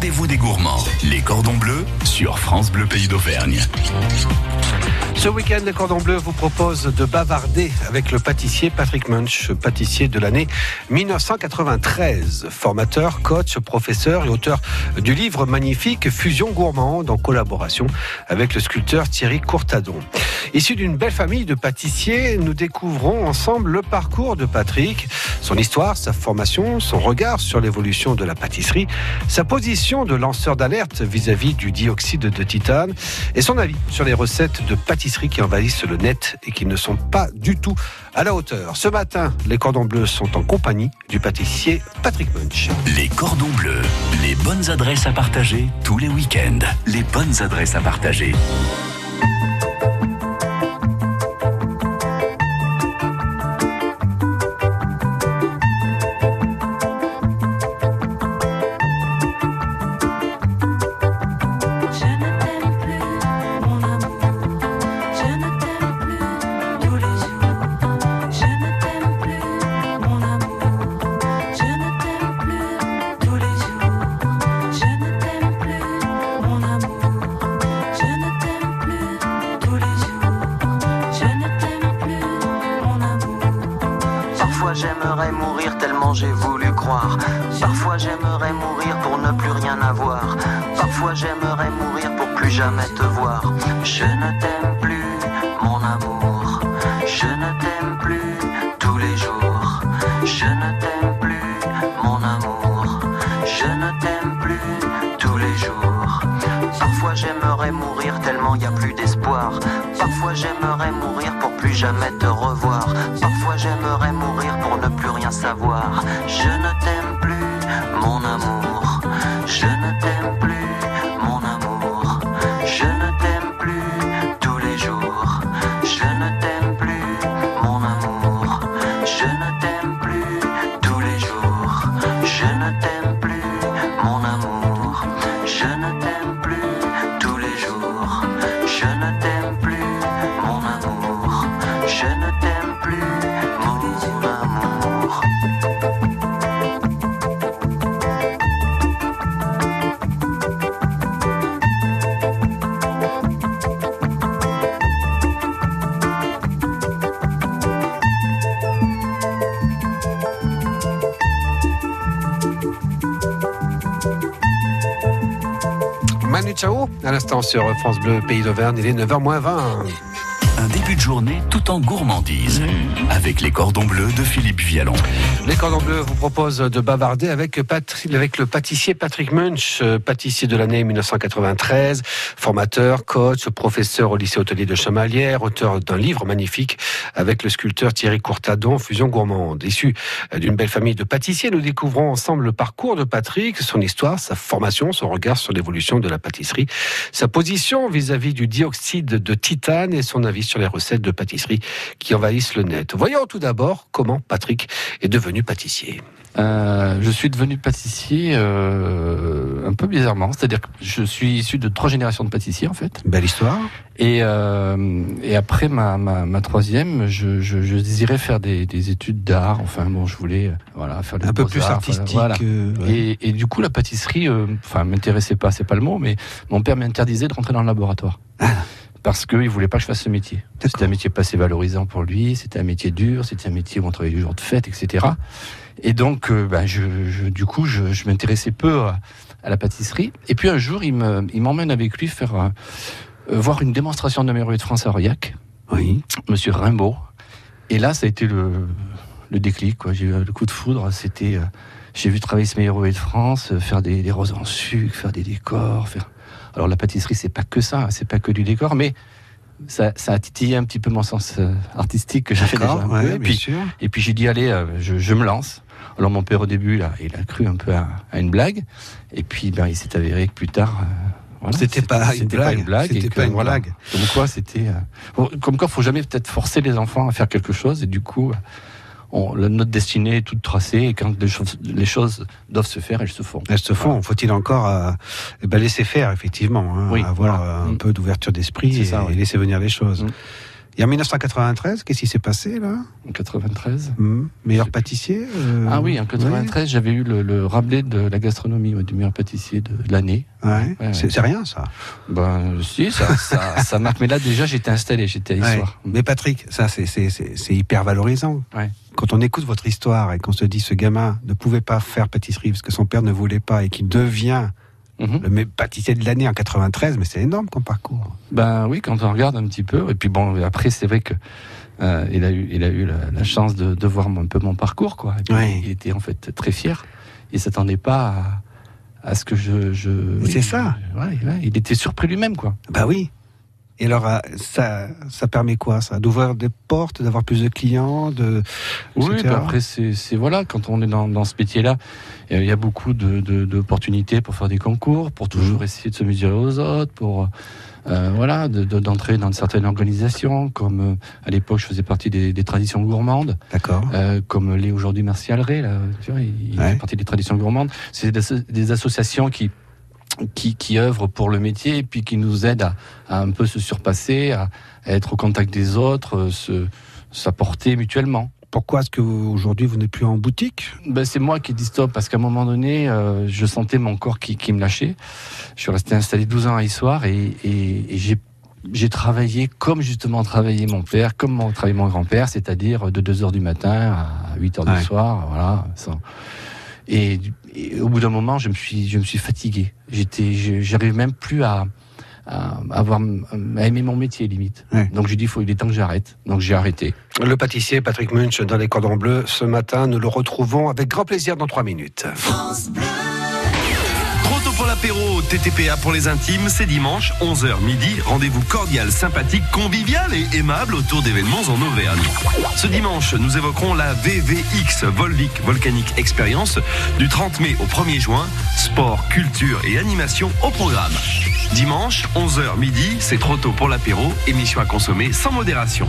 rendez-vous des gourmands. Les cordons bleus sur France Bleu Pays d'Auvergne. Ce week-end, les Cordons Bleus vous propose de bavarder avec le pâtissier Patrick Munch, pâtissier de l'année 1993, formateur, coach, professeur et auteur du livre magnifique Fusion gourmande en collaboration avec le sculpteur Thierry Courtadon. Issu d'une belle famille de pâtissiers, nous découvrons ensemble le parcours de Patrick, son histoire, sa formation, son regard sur l'évolution de la pâtisserie, sa position de lanceur d'alerte vis-à-vis du dioxyde de titane et son avis sur les recettes de pâtisserie qui envahissent le net et qui ne sont pas du tout à la hauteur. Ce matin, les cordons bleus sont en compagnie du pâtissier Patrick Munch. Les cordons bleus, les bonnes adresses à partager tous les week-ends. Les bonnes adresses à partager. mourir tellement j'ai voulu croire. Parfois j'aimerais mourir pour ne plus rien avoir. Parfois j'aimerais mourir pour plus jamais te voir. Je ne t'aime plus, mon amour. Je ne t'aime plus tous les jours. Je ne t'aime plus, mon amour. Je ne t'aime plus tous les jours. Parfois j'aimerais mourir tellement y a plus d'espoir. Parfois j'aimerais mourir pour plus jamais te revoir. Parfois j'aimerais mourir pour ne plus rien savoir. Je ne à l'instant sur France Bleu Pays d'Auvergne. Il est 9h 20 un début de journée tout en gourmandise avec les cordons bleus de Philippe Vialon. Les cordons bleus vous proposent de bavarder avec, avec le pâtissier Patrick Munch, euh, pâtissier de l'année 1993, formateur, coach, professeur au lycée hôtelier de Chamalières, auteur d'un livre magnifique avec le sculpteur Thierry Courtadon, Fusion gourmande. Issu d'une belle famille de pâtissiers, nous découvrons ensemble le parcours de Patrick, son histoire, sa formation, son regard sur l'évolution de la pâtisserie, sa position vis-à-vis -vis du dioxyde de titane et son avis sur les recettes de pâtisserie qui envahissent le net. Voyons tout d'abord comment Patrick est devenu pâtissier. Euh, je suis devenu pâtissier euh, un peu bizarrement, c'est-à-dire que je suis issu de trois générations de pâtissiers en fait. Belle histoire. Et, euh, et après ma, ma, ma troisième, je, je, je, désirais faire des, des études d'art. Enfin bon, je voulais voilà faire des un peu plus artistique. Voilà. Et, et, du coup, la pâtisserie, enfin m'intéressait pas, c'est pas le mot, mais mon père m'interdisait de rentrer dans le laboratoire. Parce qu'il voulait pas que je fasse ce métier. C'était un métier pas assez valorisant pour lui, c'était un métier dur, c'était un métier où on travaillait du jour de fête, etc. Et donc, euh, ben, je, du coup, je, je m'intéressais peu à, la pâtisserie. Et puis un jour, il m'emmène il avec lui faire euh, voir une démonstration de Meilleurier de France à Aurillac. Oui. Monsieur Rimbaud. Et là, ça a été le, le déclic. J'ai eu le coup de foudre. C'était, euh, j'ai vu travailler ce Meilleurier de France, faire des, des roses en sucre, faire des décors, faire alors la pâtisserie, c'est pas que ça, c'est pas que du décor, mais ça, a titillé un petit peu mon sens euh, artistique que j'avais déjà un et, puis, et puis j'ai dit allez, euh, je, me lance. Alors mon père au début, là, il a cru un peu à, une blague, et puis ben, il s'est avéré que plus tard. Euh, c'était pas, une blague. une blague. C'était pas une blague. Comme quoi, c'était. comme quoi, faut jamais peut-être forcer les enfants à faire quelque chose. Et du coup, notre destinée est toute tracée et quand les choses, doivent se faire, elles se font. Elles se font. Faut-il encore euh, eh ben, laisser faire, effectivement, hein, avoir euh, un mm. peu d'ouverture d'esprit et, laisser venir les choses. Mm. Et en 1993, qu'est-ce qui s'est passé là? En 93 hmm. Meilleur pâtissier euh, Ah oui, en 93, j'avais eu le, le, Rabelais de la gastronomie, du meilleur pâtissier de, l'année. Ouais. c'est rien ça? Ben si, ça, ça, marque. Mais là déjà, j'étais installé, j'étais à Histoire. Mais Patrick, ça c'est hyper valorisant. Quand on écoute votre histoire et qu'on se dit ce gamin ne pouvait pas faire pâtisserie parce que son père ne voulait pas et qu'il devient Mhm. Le pâtissier de l'année en 93, mais c'est énorme comme parcours. Ben oui, quand on regarde un petit peu. Et puis bon, après, c'est vrai que euh, il a eu, il a eu la, chance de, voir un peu mon parcours, quoi. Il était en fait très fier. Il s'attendait pas à, ce que je. c'est ça. Ouais, il était surpris lui-même, quoi. Bah oui. Et alors, euh, ça, ça permet quoi, ça D'ouvrir des portes, d'avoir plus de clients de, Oui, bah après, c'est voilà, quand on est dans, dans ce métier-là, il y a beaucoup d'opportunités de, pour faire des concours, pour toujours essayer de se mesurer aux autres, pour. Euh, voilà, d'entrer dans certaines organisations, comme euh, à l'époque je faisais partie des, des traditions gourmandes. D'accord. Euh, comme l'est aujourd'hui Martial Alré, là, tu vois, il, fait partie des traditions gourmandes. C'est des, des, associations qui qui, qui œuvrent pour le métier et puis qui nous aident à, à un peu se surpasser, à, être au contact des autres, euh, se s'apporter mutuellement. Pourquoi est-ce que aujourd'hui vous n'êtes plus en boutique? Ben, C'est moi qui dis stop parce qu'à un moment donné, euh, je sentais mon corps qui, qui, me lâchait. Je suis resté installé 12 ans à Issoire et, et, et j'ai j'ai travaillé comme justement travaillait mon père, comme travaillait mon grand-père, c'est-à-dire de 2 heures du matin à 8 heures du soir, voilà. Et, et, au bout d'un moment, je me suis, je me suis fatigué. J'étais, j'arrive même plus à, à, avoir, à aimer mon métier limite. Donc j'ai dit, faut, il est temps que j'arrête. Donc j'ai arrêté. Le pâtissier Patrick Munch dans les cordons bleus ce matin, nous le retrouvons avec grand plaisir dans trois minutes. France pour l'apéro TTPA pour les intimes, c'est dimanche, 11h midi. Rendez-vous cordial, sympathique, convivial et aimable autour d'événements en Auvergne. Ce dimanche, nous évoquerons la VVX Volvic Volcanic Experience du 30 mai au 1er juin. Sport, culture et animation au programme. Dimanche, 11h midi, c'est trop tôt pour l'apéro, émission à consommer sans modération.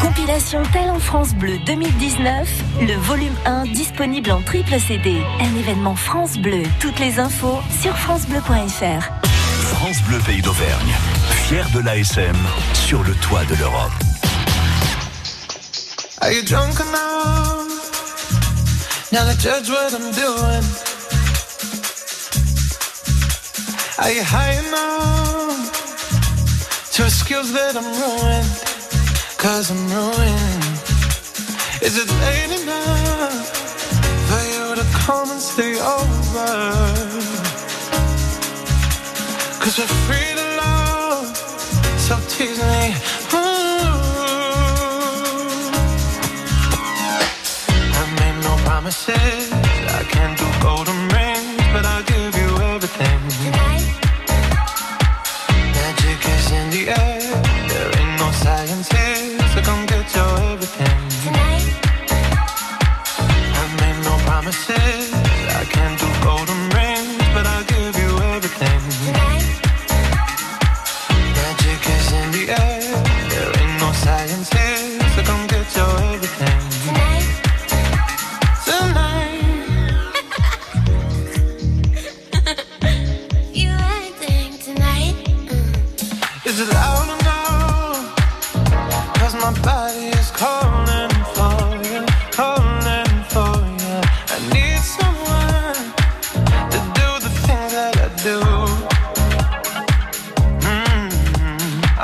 Compilation en France Bleu 2019, le volume 1 disponible en triple CD. Un événement France Bleu. Toutes les infos sur francebleu.fr. France Bleu Pays d'Auvergne, fier de l'ASM sur le toit de l'Europe. Are you drunk enough? Now to judge what I'm doing. Are you high enough to skills that I'm ruined? Cause I'm ruined. Is it late enough for you to come and stay over? Cause we're free to love, so tease me.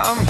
I'm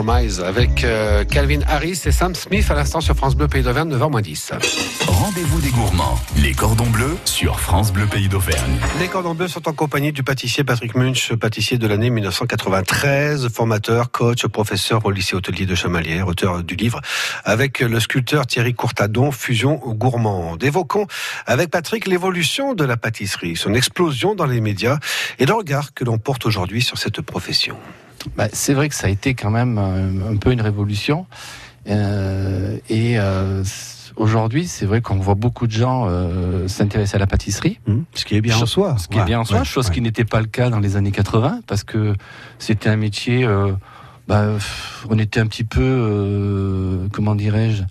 Avec euh, Calvin Harris et Sam Smith à l'instant sur France Bleu Pays d'Auvergne 9h-10. Rendez-vous des gourmands, les cordons bleus sur France Bleu Pays d'Auvergne. Les cordons bleus sont en compagnie du pâtissier Patrick Munch, pâtissier de l'année 1993, formateur, coach, professeur au lycée hôtelier de Chamalières, auteur du livre, avec le sculpteur Thierry Courtadon, Fusion gourmande. Évoquons avec Patrick l'évolution de la pâtisserie, son explosion dans les médias et le regard que l'on porte aujourd'hui sur cette profession. Bah, c'est vrai que ça a été quand même un, un peu une révolution. Euh, et euh, aujourd'hui, c'est vrai qu'on voit beaucoup de gens euh, s'intéresser à la pâtisserie. Ce qui est bien en soi. Ce qui est bien en soi, chose qui n'était pas le cas dans les années 80, parce que c'était un métier. euh, bah, on était un petit peu, euh, comment dirais-je,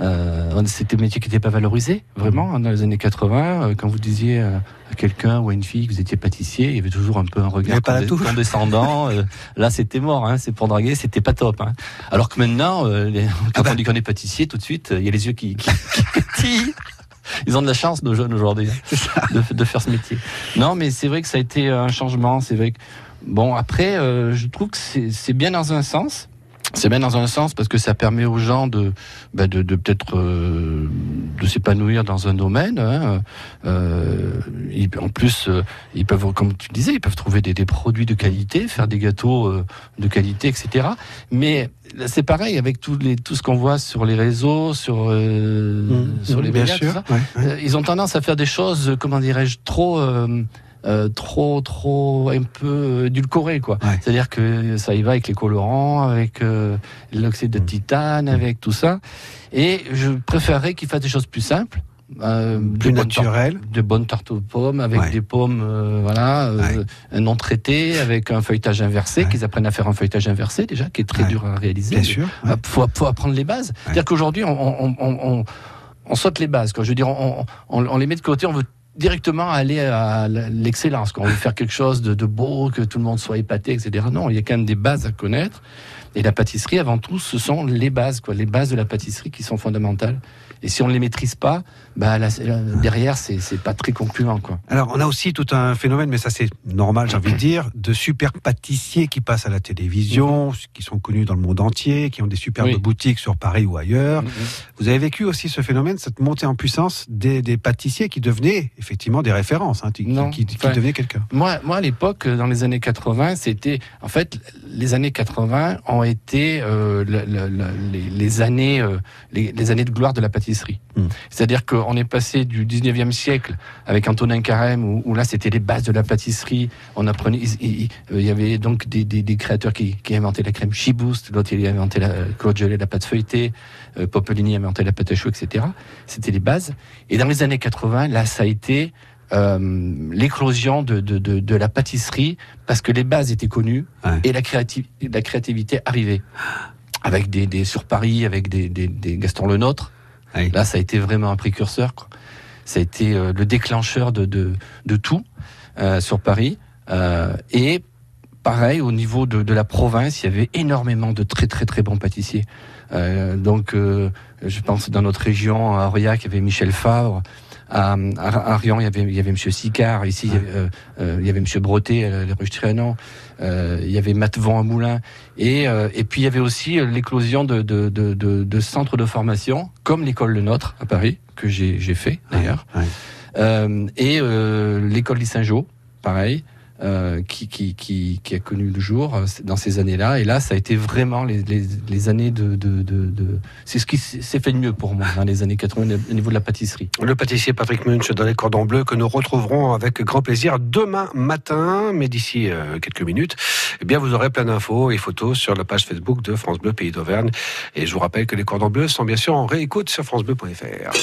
euh, c'était un métier qui n'était pas valorisé, vraiment, dans les années 80. euh, quand vous disiez euh, à quelqu'un ou à une fille que vous étiez pâtissier, il y avait toujours un peu un regard condescendant. euh, là, c'était mort, hein, c'est pour draguer, c'était pas top. hein. Alors que maintenant, euh, les- quand bah. on dit qu'on est pâtissier, tout de suite, il y a les yeux qui, qui, qui. Ils ont de la chance, nos jeunes aujourd'hui, hein, de, de faire ce métier. Non, mais c'est vrai que ça a été un changement. C'est vrai que bon, après, euh, je trouve que c'est c'est bien dans un sens. C'est bien dans un sens parce que ça permet aux gens de, bah, de, de peut-être euh, de s'épanouir dans un domaine. hein. Euh, ils- en plus, euh, ils peuvent, comme tu disais, ils peuvent trouver des, des produits de qualité, faire des gâteaux euh, de qualité, etc. Mais c'est pareil avec tous les, tout ce qu'on voit sur les réseaux, sur, euh, sur les Mmh, médias, tout ouais, ouais. Ils ont tendance à faire des choses, comment dirais-je, trop, euh, trop, trop, un peu euh, édulcorées, quoi. Ouais. C'est-à-dire que ça y va avec les colorants, avec euh, l'oxyde de titane, avec tout ça. Et je préférerais qu'ils fassent des choses plus simples. euh, Plus de bonnes tar- naturel. de bonnes tartes aux pommes avec Ouais. des pommes euh, voilà euh, non traitées avec un feuilletage inversé Ouais. qu'ils apprennent à faire un feuilletage inversé déjà qui est très dur à réaliser Bien sûr. il faut, faut apprendre les bases. C'est-à-dire qu'aujourd'hui, on, on, on, on, on saute les bases. Quoi. Je veux dire, on, on, on les met de côté, on veut directement aller à l'excellence. quoi. On veut faire quelque chose de, de beau, que tout le monde soit épaté, etc. Non, il y a quand même des bases à connaître. Et la pâtisserie, avant tout, ce sont les bases, quoi, les bases de la pâtisserie qui sont fondamentales. Et si on ne les maîtrise pas, bah, là, là, derrière, c'est pas très concluant. Quoi. Alors, on a aussi tout un phénomène, mais ça c'est normal, j'ai envie de dire, de super pâtissiers qui passent à la télévision, qui sont connus dans le monde entier, qui ont des superbes Oui. boutiques sur Paris ou ailleurs. Vous avez vécu aussi ce phénomène, cette montée en puissance des, des pâtissiers qui devenaient effectivement des références, hein, qui, Non, qui, qui enfin, devenaient quelqu'un. Moi, moi, à l'époque, euh, dans les années 80, c'était, en fait, les années 80 ont été euh, le- le- le- les, les années, euh, les, les années de gloire de la pâtisserie. Mm. C'est-à-dire qu'on est passé du 19e siècle avec Antonin Carême, où, où là, c'était les bases de la pâtisserie. On apprenait, il, y avait donc des, des, des créateurs qui, qui inventaient la crème Chibouste, l'autre il a inventé la Gelée, la pâte feuilletée, euh, Popolini a inventé la pâte à choux, etc. C'était les bases. Et dans les années 80, là, ça a été euh, l'éclosion de, de, de, de la pâtisserie parce que les bases étaient connues Ouais. et la, créativ- la créativité arrivait. Avec des, des sur Paris, avec des, des, des Gaston Le Nôtre. Là, ça a été vraiment un précurseur. Ça a été euh, le déclencheur de, tout euh, sur Paris. Euh, et pareil, au niveau de, de la province, il y avait énormément de très très très bons pâtissiers. Donc, je pense dans notre région, à Aurillac, il y avait Michel Favre. À, à, à Rion, il y avait, il y avait Monsieur Sicard. Ici, il y avait, euh, euh, il y avait Monsieur Breté, à la rue Trianon. Euh, il y avait Matvent à Moulin. Et, euh, et puis, il y avait aussi euh, l'éclosion de, de, de, de, de centres de formation, comme l'école Le Nôtre à Paris, que j'ai fait d'ailleurs. Ouais. Euh, et euh, l'école du Saint-Jean, pareil. Euh, qui, qui, qui, a connu le jour euh, dans ces années-là. Et là, ça a été vraiment les, les, années de... de, de, C'est ce qui s'est fait de mieux pour moi dans les années 80 au niveau de la pâtisserie. Le pâtissier Patrick Munch dans les cordons bleus que nous retrouverons avec grand plaisir demain matin. Mais d'ici euh, quelques minutes, eh bien, vous aurez plein d'infos et photos sur la page Facebook de France Bleu Pays d'Auvergne. Et je vous rappelle que les cordons bleus sont bien sûr en réécoute sur francebleu.fr.